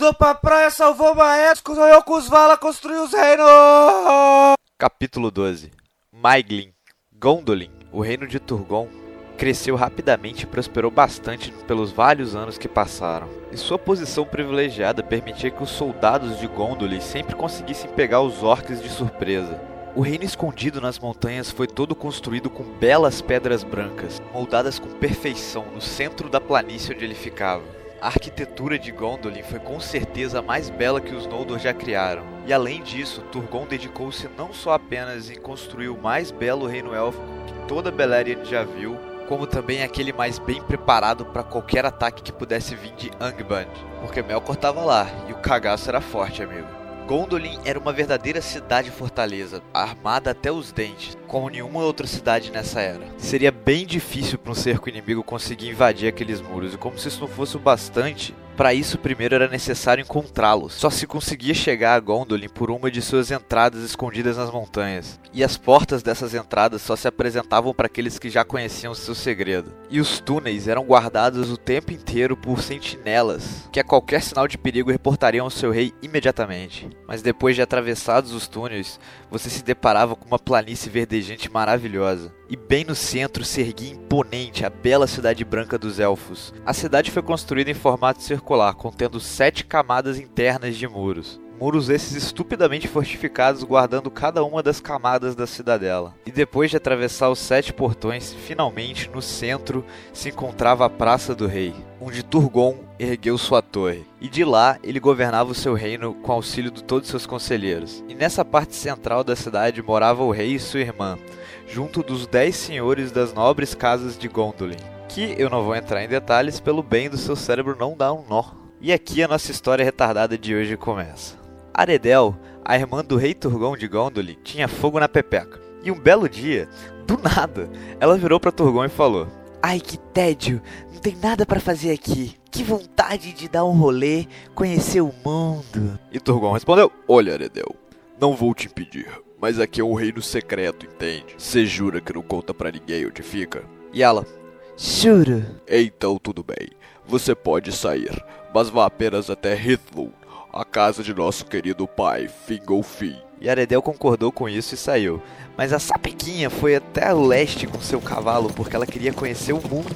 mudou pra praia, salvou Maestro, sonhou com os Vala, construiu os reinos! Capítulo 12 Maiglin, Gondolin, o reino de Turgon, cresceu rapidamente e prosperou bastante pelos vários anos que passaram. E sua posição privilegiada permitia que os soldados de Gondolin sempre conseguissem pegar os orcs de surpresa. O reino escondido nas montanhas foi todo construído com belas pedras brancas, moldadas com perfeição no centro da planície onde ele ficava. A arquitetura de Gondolin foi com certeza a mais bela que os Noldor já criaram. E além disso, Turgon dedicou-se não só apenas em construir o mais belo reino élfico que toda Beleriand já viu, como também aquele mais bem preparado para qualquer ataque que pudesse vir de Angband, porque Melkor estava lá e o cagaço era forte, amigo. Gondolin era uma verdadeira cidade-fortaleza, armada até os dentes, como nenhuma outra cidade nessa era. Seria bem difícil para um cerco inimigo conseguir invadir aqueles muros, e como se isso não fosse o bastante, para isso, primeiro era necessário encontrá-los. Só se conseguia chegar a Gondolin por uma de suas entradas escondidas nas montanhas. E as portas dessas entradas só se apresentavam para aqueles que já conheciam seu segredo. E os túneis eram guardados o tempo inteiro por sentinelas, que a qualquer sinal de perigo reportariam ao seu rei imediatamente. Mas depois de atravessados os túneis, você se deparava com uma planície verdejante maravilhosa e bem no centro se erguia imponente a bela cidade branca dos elfos. A cidade foi construída em formato circular, contendo sete camadas internas de muros. Muros esses estupidamente fortificados, guardando cada uma das camadas da cidadela. E depois de atravessar os sete portões, finalmente no centro se encontrava a Praça do Rei, onde Turgon ergueu sua torre. E de lá ele governava o seu reino com auxílio de todos seus conselheiros. E nessa parte central da cidade morava o rei e sua irmã, junto dos dez senhores das nobres casas de Gondolin, que eu não vou entrar em detalhes pelo bem do seu cérebro não dar um nó. E aqui a nossa história retardada de hoje começa. Aredel, a irmã do rei Turgon de Gondolin, tinha fogo na pepeca. E um belo dia, do nada, ela virou para Turgon e falou: Ai que tédio, não tem nada para fazer aqui. Que vontade de dar um rolê, conhecer o mundo. E Turgon respondeu: Olha, Aredel, não vou te impedir. Mas aqui é um reino secreto, entende? Você jura que não conta para ninguém onde fica? E ela? Juro. Então tudo bem. Você pode sair, mas vá apenas até Hithlum, a casa de nosso querido pai, Fingolfin. E Aredel concordou com isso e saiu. Mas a sapequinha foi até leste com seu cavalo porque ela queria conhecer o mundo.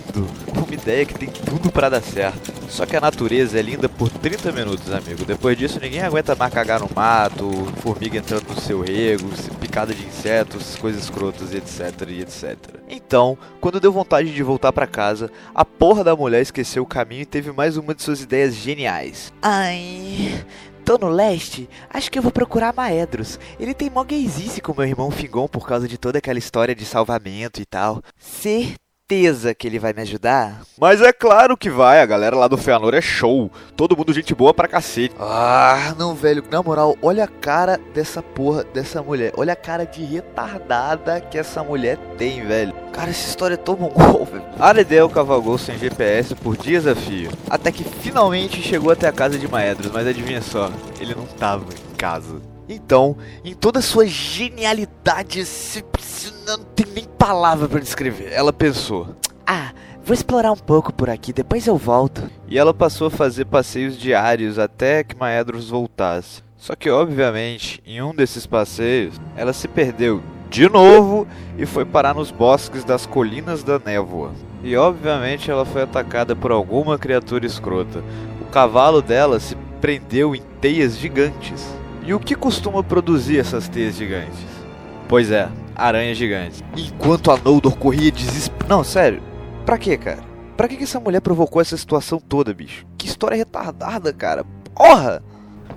Uma ideia que tem tudo para dar certo. Só que a natureza é linda por 30 minutos, amigo. Depois disso, ninguém aguenta mais cagar no mato, formiga entrando no seu rego, picada de insetos, coisas escrotas, etc, e etc. Então, quando deu vontade de voltar para casa, a porra da mulher esqueceu o caminho e teve mais uma de suas ideias geniais. Ai, Tô no leste, acho que eu vou procurar Maedros. Ele tem mó gaysice com meu irmão Fingon por causa de toda aquela história de salvamento e tal. Certeza certeza que ele vai me ajudar? Mas é claro que vai, a galera lá do Feanor é show. Todo mundo gente boa pra cacete. Ah, não, velho, na moral, olha a cara dessa porra, dessa mulher. Olha a cara de retardada que essa mulher tem, velho. Cara, essa história é tão mongol, velho. Aredel cavalgou sem GPS por dias a fio, até que finalmente chegou até a casa de Maedros, mas adivinha só, ele não tava em casa. Então, em toda a sua genialidade, não tem nem palavra para descrever, ela pensou: Ah, vou explorar um pouco por aqui, depois eu volto. E ela passou a fazer passeios diários até que Maedros voltasse. Só que, obviamente, em um desses passeios, ela se perdeu de novo e foi parar nos bosques das Colinas da Névoa. E, obviamente, ela foi atacada por alguma criatura escrota. O cavalo dela se prendeu em teias gigantes e o que costuma produzir essas teias gigantes? Pois é, aranhas gigantes. Enquanto a Noldor corria desesperado. Não, sério. Pra quê, cara? Pra que, que essa mulher provocou essa situação toda, bicho? Que história retardada, cara. Porra!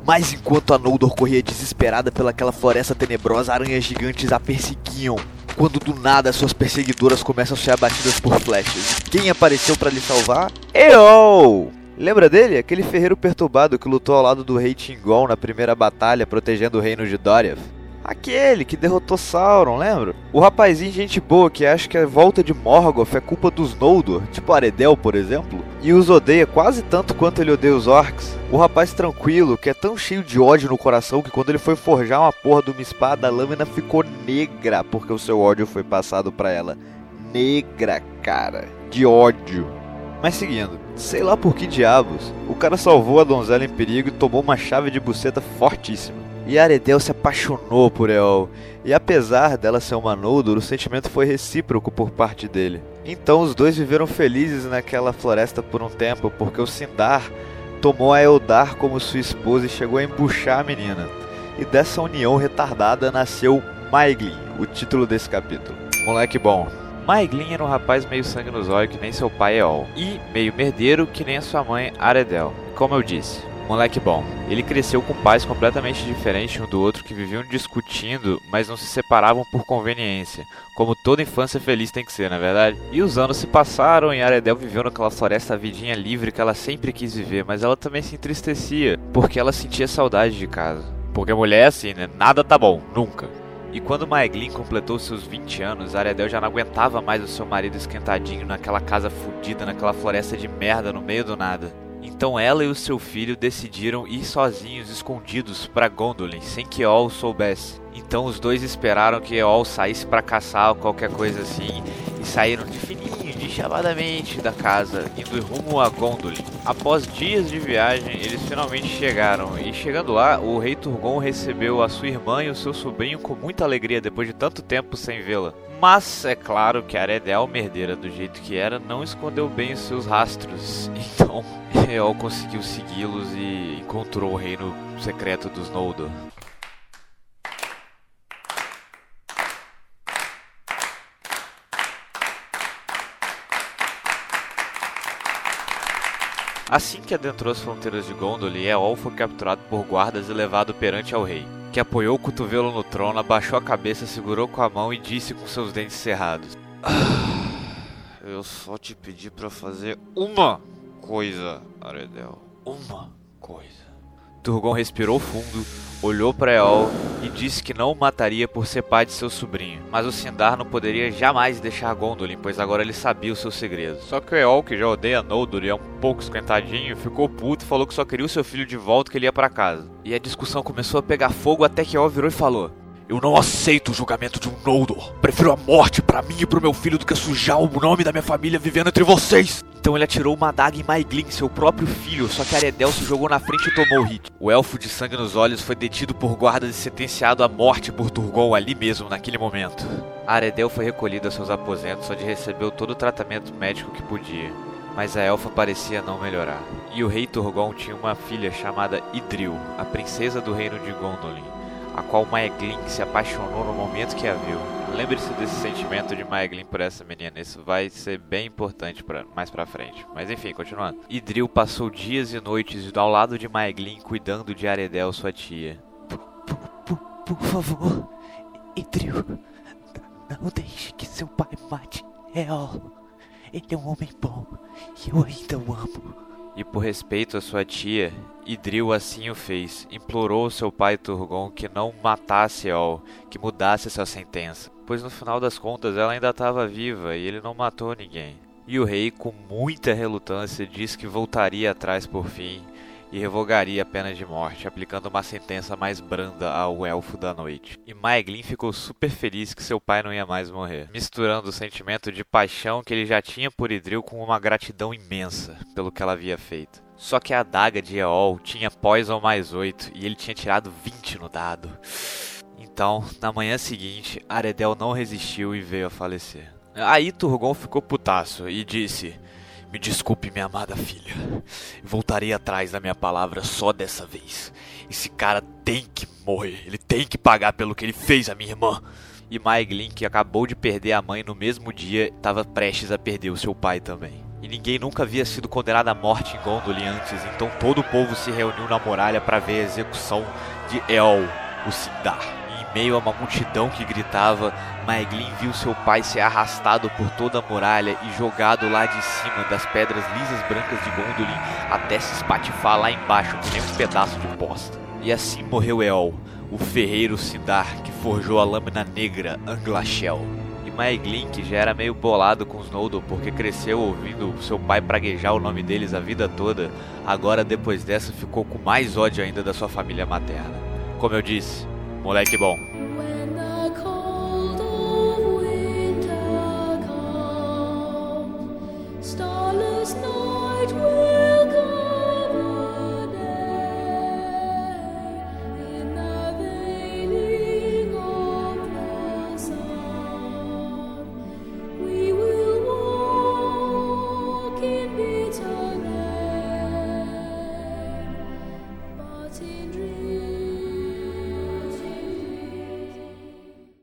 Mas enquanto a Noldor corria desesperada pelaquela floresta tenebrosa, aranhas gigantes a perseguiam. Quando do nada suas perseguidoras começam a ser abatidas por flechas. Quem apareceu para lhe salvar? Eu! Lembra dele? Aquele ferreiro perturbado que lutou ao lado do rei Tingon na primeira batalha protegendo o reino de Doriath? Aquele que derrotou Sauron, lembra? O rapazinho gente boa que acha que a volta de Morgoth é culpa dos Noldor, tipo Aredel, por exemplo, e os odeia quase tanto quanto ele odeia os orcs. O rapaz tranquilo, que é tão cheio de ódio no coração que quando ele foi forjar uma porra de uma espada, a lâmina ficou negra porque o seu ódio foi passado para ela. Negra, cara, de ódio. Mas seguindo, sei lá por que diabos, o cara salvou a donzela em perigo e tomou uma chave de buceta fortíssima. E Aredel se apaixonou por Eol, e apesar dela ser uma Noldor, o sentimento foi recíproco por parte dele. Então os dois viveram felizes naquela floresta por um tempo, porque o Sindar tomou a Eldar como sua esposa e chegou a embuchar a menina. E dessa união retardada nasceu Maiglin, o título desse capítulo. Moleque bom. Maeglin era um rapaz meio sangue nos olhos que nem seu pai Eol, e meio merdeiro que nem a sua mãe Aredel. Como eu disse, moleque bom. Ele cresceu com pais completamente diferentes um do outro que viviam discutindo, mas não se separavam por conveniência, como toda infância feliz tem que ser, na é verdade? E os anos se passaram e Aredel viveu naquela floresta a vidinha livre que ela sempre quis viver, mas ela também se entristecia, porque ela sentia saudade de casa. Porque mulher é assim, né? Nada tá bom, nunca. E quando Maeglin completou seus 20 anos, Aredel já não aguentava mais o seu marido esquentadinho naquela casa fodida, naquela floresta de merda no meio do nada. Então ela e o seu filho decidiram ir sozinhos, escondidos, para Gondolin, sem que Eol soubesse. Então os dois esperaram que Eol saísse para caçar ou qualquer coisa assim, e saíram de fininho chamadamente da casa, indo rumo a Gondolin. Após dias de viagem, eles finalmente chegaram, e chegando lá, o rei Turgon recebeu a sua irmã e o seu sobrinho com muita alegria depois de tanto tempo sem vê-la. Mas é claro que Aredel, merdeira do jeito que era, não escondeu bem os seus rastros. Então, Eol conseguiu segui-los e encontrou o reino secreto dos Noldor. Assim que adentrou as fronteiras de Gondolin, Eol foi capturado por guardas e levado perante ao rei, que apoiou o cotovelo no trono, abaixou a cabeça, segurou com a mão e disse com seus dentes cerrados: ah, Eu só te pedi para fazer uma coisa, Aredel. Uma coisa. Turgon respirou fundo, olhou para Eol e disse que não o mataria por ser pai de seu sobrinho. Mas o Sindar não poderia jamais deixar Gondolin, pois agora ele sabia o seu segredo. Só que o Eol, que já odeia Noldor e é um pouco esquentadinho, ficou puto e falou que só queria o seu filho de volta que ele ia para casa. E a discussão começou a pegar fogo até que Eol virou e falou: eu não aceito o julgamento de um Noldor. Prefiro a morte para mim e pro meu filho do que sujar o nome da minha família vivendo entre vocês. Então ele atirou uma adaga em Maeglin, seu próprio filho, só que Aredel se jogou na frente e tomou o hit. O elfo de sangue nos olhos foi detido por guardas e sentenciado à morte por Turgon ali mesmo, naquele momento. Aredel foi recolhido a seus aposentos, onde recebeu todo o tratamento médico que podia. Mas a elfa parecia não melhorar. E o rei Turgon tinha uma filha chamada Idril, a princesa do reino de Gondolin a qual Maeglin se apaixonou no momento que a viu. Lembre-se desse sentimento de Maeglin por essa menina, isso vai ser bem importante pra, mais pra frente. Mas enfim, continuando. Idril passou dias e noites ao lado de Maeglin cuidando de Aredel, sua tia. Por, por, por favor, Idril, não deixe que seu pai mate El. Ele é um homem bom e eu ainda o amo e por respeito à sua tia, Idril assim o fez. Implorou seu pai Turgon que não matasse Eol, que mudasse sua sentença, pois no final das contas ela ainda estava viva e ele não matou ninguém. E o rei, com muita relutância, disse que voltaria atrás por fim e revogaria a pena de morte, aplicando uma sentença mais branda ao Elfo da Noite. E Maeglin ficou super feliz que seu pai não ia mais morrer, misturando o sentimento de paixão que ele já tinha por Idril com uma gratidão imensa pelo que ela havia feito. Só que a adaga de Eol tinha Poison mais 8 e ele tinha tirado 20 no dado. Então, na manhã seguinte, Aredel não resistiu e veio a falecer. Aí Turgon ficou putaço e disse: me desculpe, minha amada filha. Voltarei atrás da minha palavra só dessa vez. Esse cara tem que morrer. Ele tem que pagar pelo que ele fez a minha irmã. E Maeglin, que acabou de perder a mãe no mesmo dia, estava prestes a perder o seu pai também. E ninguém nunca havia sido condenado à morte em Gondolin antes, então todo o povo se reuniu na muralha para ver a execução de El, o Sindar meio a uma multidão que gritava, Maeglin viu seu pai ser arrastado por toda a muralha e jogado lá de cima das pedras lisas brancas de Gondolin até se espatifar lá embaixo que nem um pedaço de posta. E assim morreu Eol, o ferreiro Sindar que forjou a lâmina negra Anglachel. E Maeglin, que já era meio bolado com os Noldor porque cresceu ouvindo seu pai praguejar o nome deles a vida toda, agora depois dessa ficou com mais ódio ainda da sua família materna. Como eu disse, Moleque bom.